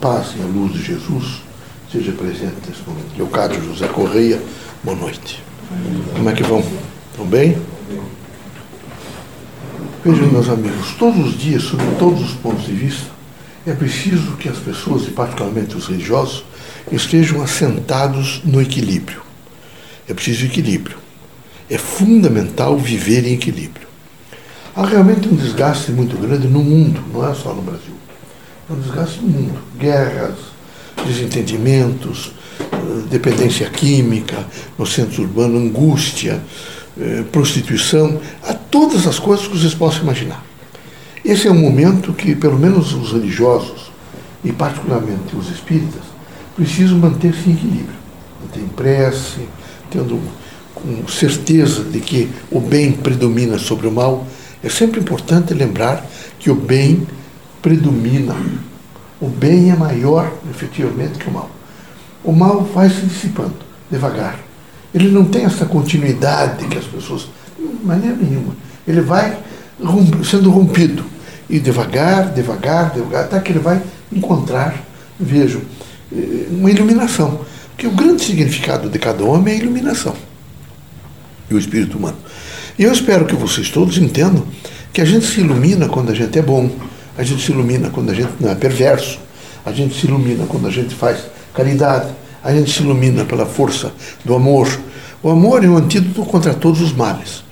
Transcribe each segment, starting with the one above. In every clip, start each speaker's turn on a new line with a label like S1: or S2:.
S1: paz e a luz de Jesus seja presente nesse momento. Leocádio José Correia, boa noite. Como é que vão? Estão bem? Vejam, meus amigos, todos os dias, sob todos os pontos de vista, é preciso que as pessoas, e particularmente os religiosos, estejam assentados no equilíbrio. É preciso equilíbrio. É fundamental viver em equilíbrio. Há realmente um desgaste muito grande no mundo, não é só no Brasil. É um desgaste no mundo. Guerras, desentendimentos, eh, dependência química no centro urbano, angústia, eh, prostituição, a todas as coisas que vocês possam imaginar. Esse é um momento que, pelo menos os religiosos, e particularmente os espíritas, precisam manter-se em equilíbrio. Manter em prece, tendo com certeza de que o bem predomina sobre o mal. É sempre importante lembrar que o bem predomina. O bem é maior, efetivamente, que o mal. O mal vai se dissipando, devagar. Ele não tem essa continuidade que as pessoas. De maneira nenhuma. Ele vai sendo rompido. E devagar, devagar, devagar, até que ele vai encontrar, vejam, eh, uma iluminação. Porque o grande significado de cada homem é a iluminação. E o espírito humano. E eu espero que vocês todos entendam que a gente se ilumina quando a gente é bom, a gente se ilumina quando a gente não é perverso, a gente se ilumina quando a gente faz caridade, a gente se ilumina pela força do amor. O amor é um antídoto contra todos os males.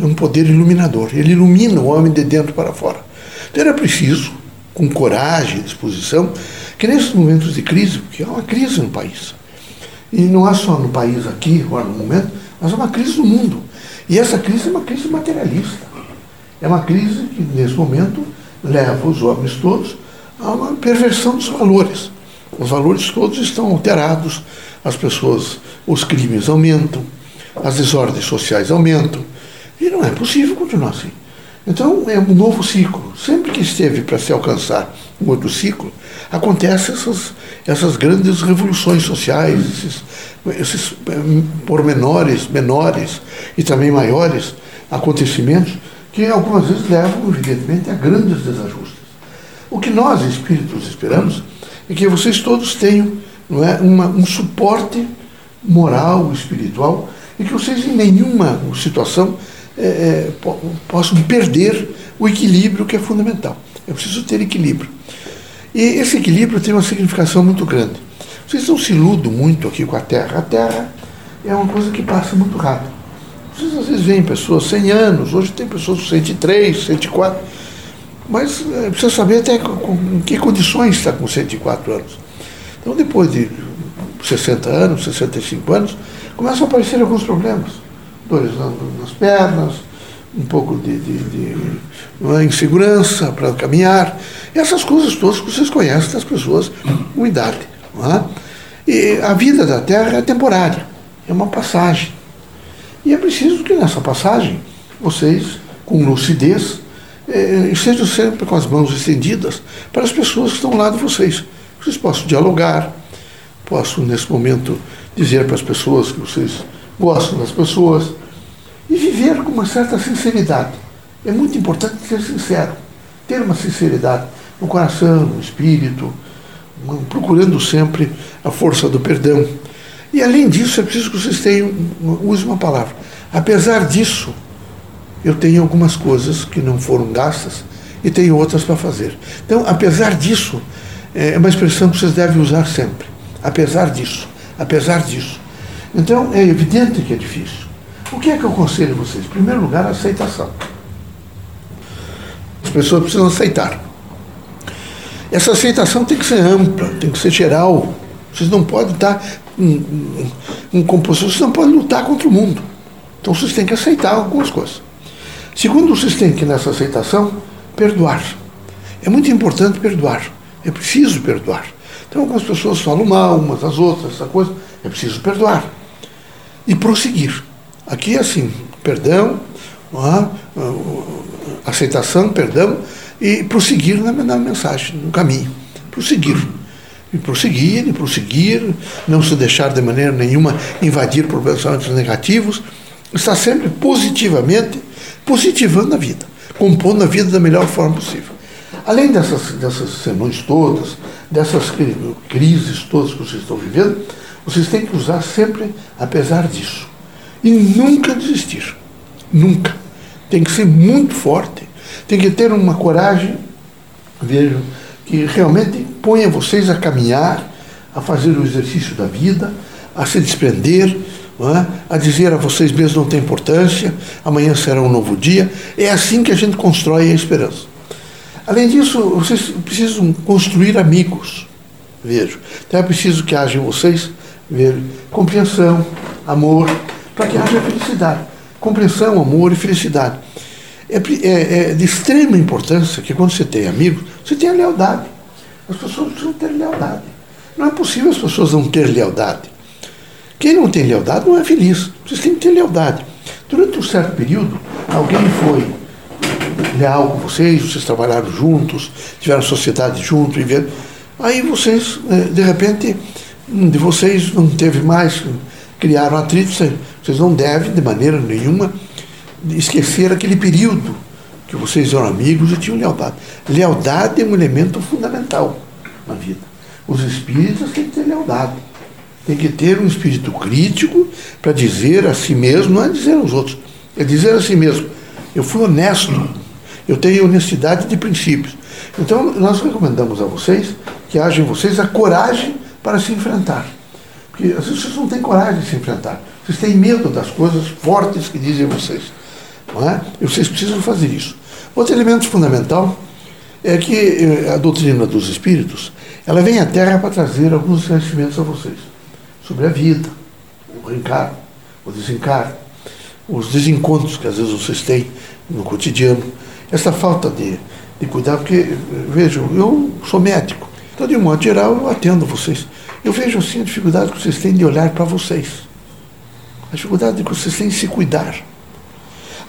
S1: É um poder iluminador. Ele ilumina o homem de dentro para fora. Então era preciso, com coragem e disposição, que nesses momentos de crise, porque há uma crise no país, e não há só no país aqui, agora no momento, mas é uma crise no mundo. E essa crise é uma crise materialista. É uma crise que, nesse momento, leva os homens todos a uma perversão dos valores. Os valores todos estão alterados, as pessoas, os crimes aumentam, as desordens sociais aumentam, e não é possível continuar assim. Então é um novo ciclo. Sempre que esteve para se alcançar um outro ciclo, acontecem essas, essas grandes revoluções sociais, esses, esses eh, pormenores menores e também maiores acontecimentos que algumas vezes levam, evidentemente, a grandes desajustes. O que nós, espíritos, esperamos é que vocês todos tenham não é, uma, um suporte moral, espiritual, e que vocês em nenhuma situação é, é, possam perder o equilíbrio que é fundamental. É preciso ter equilíbrio. E esse equilíbrio tem uma significação muito grande. Vocês não se iludam muito aqui com a Terra. A Terra é uma coisa que passa muito rápido. Vocês às vezes veem pessoas 100 anos, hoje tem pessoas com 103, 104, mas é, precisa saber até com, com, em que condições está com 104 anos. Então, depois de 60 anos, 65 anos, começam a aparecer alguns problemas. Dores nas pernas, um pouco de, de, de insegurança para caminhar, essas coisas todas que vocês conhecem das pessoas com idade. É? E a vida da Terra é temporária, é uma passagem. E é preciso que nessa passagem vocês, com lucidez, eh, estejam sempre com as mãos estendidas para as pessoas que estão ao lado de vocês. Vocês possam dialogar, possam, nesse momento, dizer para as pessoas que vocês gostam das pessoas e viver com uma certa sinceridade. É muito importante ser sincero, ter uma sinceridade no coração, no espírito, procurando sempre a força do perdão e além disso, é preciso que vocês tenham, use uma palavra. Apesar disso, eu tenho algumas coisas que não foram gastas e tenho outras para fazer. Então, apesar disso, é uma expressão que vocês devem usar sempre. Apesar disso, apesar disso. Então, é evidente que é difícil. O que é que eu aconselho vocês? Em primeiro lugar, a aceitação. As pessoas precisam aceitar. Essa aceitação tem que ser ampla, tem que ser geral. Vocês não podem estar um, um, compositor, você não pode lutar contra o mundo. Então vocês têm que aceitar algumas coisas. Segundo, vocês têm que, nessa aceitação, perdoar. É muito importante perdoar. É preciso perdoar. Então algumas pessoas falam mal umas das outras, essa coisa. É preciso perdoar. E prosseguir. Aqui é assim, perdão, é? aceitação, perdão, e prosseguir na, na mensagem, no caminho. Prosseguir e prosseguir, e prosseguir, não se deixar de maneira nenhuma invadir por pensamentos negativos, estar sempre positivamente, positivando a vida, compondo a vida da melhor forma possível. Além dessas, dessas sermões todas, dessas crises todas que vocês estão vivendo, vocês têm que usar sempre apesar disso. E nunca desistir. Nunca. Tem que ser muito forte. Tem que ter uma coragem, vejo, que realmente ponha vocês a caminhar, a fazer o exercício da vida, a se desprender, é? a dizer a vocês mesmos não tem importância, amanhã será um novo dia. É assim que a gente constrói a esperança. Além disso, vocês precisam construir amigos. Vejo. Então é preciso que haja em vocês ver, compreensão, amor, para que haja felicidade. Compreensão, amor e felicidade. É, é, é, de extrema importância que quando você tem amigos, você tenha lealdade. As pessoas precisam ter lealdade. Não é possível as pessoas não ter lealdade. Quem não tem lealdade não é feliz. Vocês têm que ter lealdade. Durante um certo período, alguém foi leal com vocês, vocês trabalharam juntos, tiveram sociedade juntos, aí vocês, eh, de repente, de vocês não teve mais, criaram atritos, vocês não devem, de maneira nenhuma, esquecer aquele período que vocês eram amigos e tinham lealdade. Lealdade é um elemento fundamental na vida. Os espíritos têm que ter lealdade. Tem que ter um espírito crítico para dizer a si mesmo, não é dizer aos outros, é dizer a si mesmo, eu fui honesto, eu tenho honestidade de princípios. Então, nós recomendamos a vocês que haja em vocês a coragem para se enfrentar. Porque às vezes vocês não têm coragem de se enfrentar. Vocês têm medo das coisas fortes que dizem vocês. Não é? E vocês precisam fazer isso. Outro elemento fundamental é que eh, a doutrina dos espíritos ela vem à Terra para trazer alguns conhecimentos a vocês sobre a vida, o reencarno, o desencarno, os desencontros que às vezes vocês têm no cotidiano, essa falta de, de cuidar, porque, vejam, eu sou médico, então, de um modo geral, eu atendo vocês. Eu vejo assim a dificuldade que vocês têm de olhar para vocês, a dificuldade que vocês têm de se cuidar,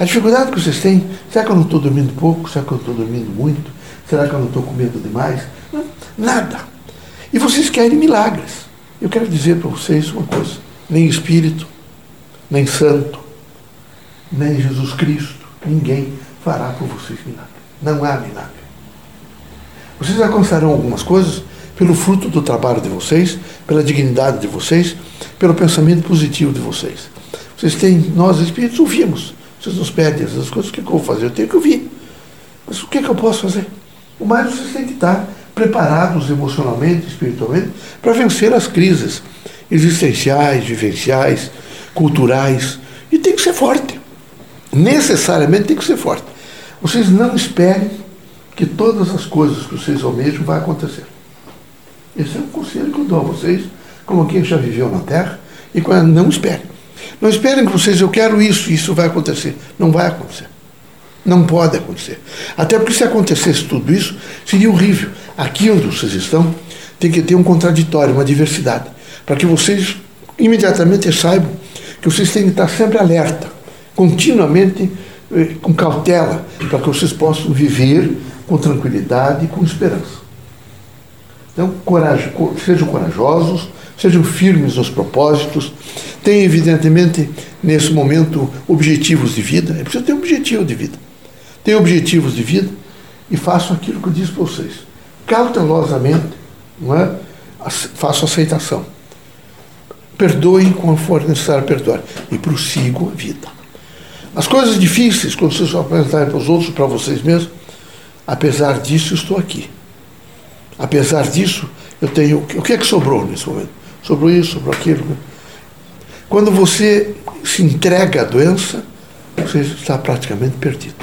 S1: a dificuldade que vocês têm, será que eu não estou dormindo pouco? Será que eu estou dormindo muito? Será que eu não estou comendo demais? Nada. E vocês querem milagres. Eu quero dizer para vocês uma coisa: nem Espírito, nem Santo, nem Jesus Cristo, ninguém fará por vocês milagre. Não há milagre. Vocês alcançarão algumas coisas pelo fruto do trabalho de vocês, pela dignidade de vocês, pelo pensamento positivo de vocês. Vocês têm, nós espíritos ouvimos. Vocês nos pedem essas coisas, o que, eu vou fazer? Eu tenho que ouvir. Mas o que, que eu posso fazer? O mais vocês têm que estar preparados emocionalmente, espiritualmente, para vencer as crises existenciais, vivenciais, culturais. E tem que ser forte. Necessariamente tem que ser forte. Vocês não esperem que todas as coisas que vocês almejam vão acontecer. Esse é um conselho que eu dou a vocês, como quem já viveu na Terra, e não esperem. Não esperem que vocês, eu quero isso, isso vai acontecer. Não vai acontecer. Não pode acontecer. Até porque se acontecesse tudo isso, seria horrível. Aqui onde vocês estão, tem que ter um contraditório, uma diversidade, para que vocês imediatamente saibam que vocês têm que estar sempre alerta, continuamente eh, com cautela, para que vocês possam viver com tranquilidade e com esperança. Então, coragem, sejam corajosos, sejam firmes nos propósitos, tenham, evidentemente, nesse momento, objetivos de vida. É preciso ter um objetivo de vida. Tenham objetivos de vida e façam aquilo que eu disse para vocês. Cautelosamente, não é? façam aceitação. Perdoem quando for necessário perdoar. E prossigam a vida. As coisas difíceis, quando vocês apresentarem para os outros, para vocês mesmos, Apesar disso, estou aqui. Apesar disso, eu tenho. O que é que sobrou nesse momento? Sobrou isso, sobrou aquilo. Quando você se entrega à doença, você está praticamente perdido.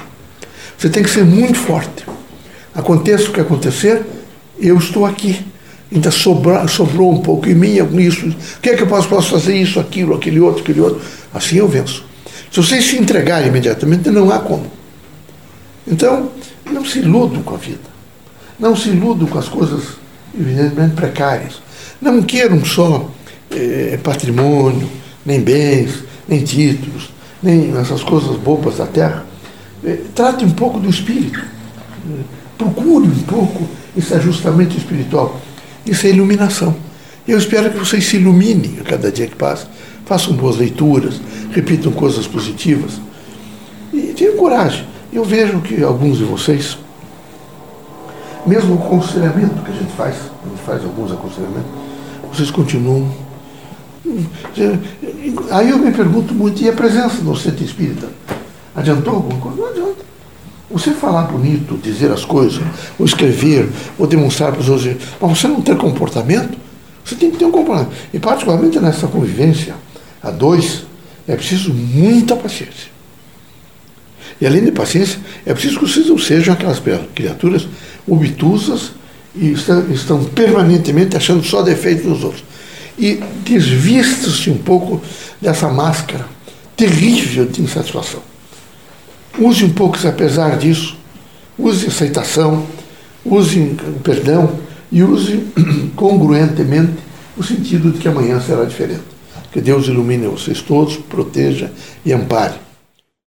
S1: Você tem que ser muito forte. Aconteça o que acontecer, eu estou aqui. Ainda sobra, sobrou um pouco em mim isso. O que é que eu posso, posso fazer? Isso, aquilo, aquele outro, aquele outro. Assim eu venço. Se vocês se entregarem imediatamente, não há como. Então, não se iludam com a vida. Não se iludam com as coisas, evidentemente, precárias. Não queiram só é, patrimônio, nem bens, nem títulos, nem essas coisas bobas da terra. É, trate um pouco do espírito. Procure um pouco esse ajustamento espiritual. Isso é iluminação. Eu espero que vocês se iluminem a cada dia que passa. Façam boas leituras, repitam coisas positivas. E tenham coragem. Eu vejo que alguns de vocês, mesmo o aconselhamento que a gente faz, a gente faz alguns aconselhamentos, vocês continuam. Aí eu me pergunto muito, e a presença do centro espírita? Adiantou alguma coisa? Não adianta. Você falar bonito, dizer as coisas, ou escrever, ou demonstrar para os outros, mas você não ter comportamento, você tem que ter um comportamento. E particularmente nessa convivência a dois, é preciso muita paciência. E além de paciência, é preciso que vocês não sejam aquelas criaturas obtusas e estão permanentemente achando só defeitos nos outros. E desvista-se um pouco dessa máscara terrível de insatisfação. Use um pouco, apesar disso, use aceitação, use perdão e use congruentemente o sentido de que amanhã será diferente. Que Deus ilumine vocês todos, proteja e ampare.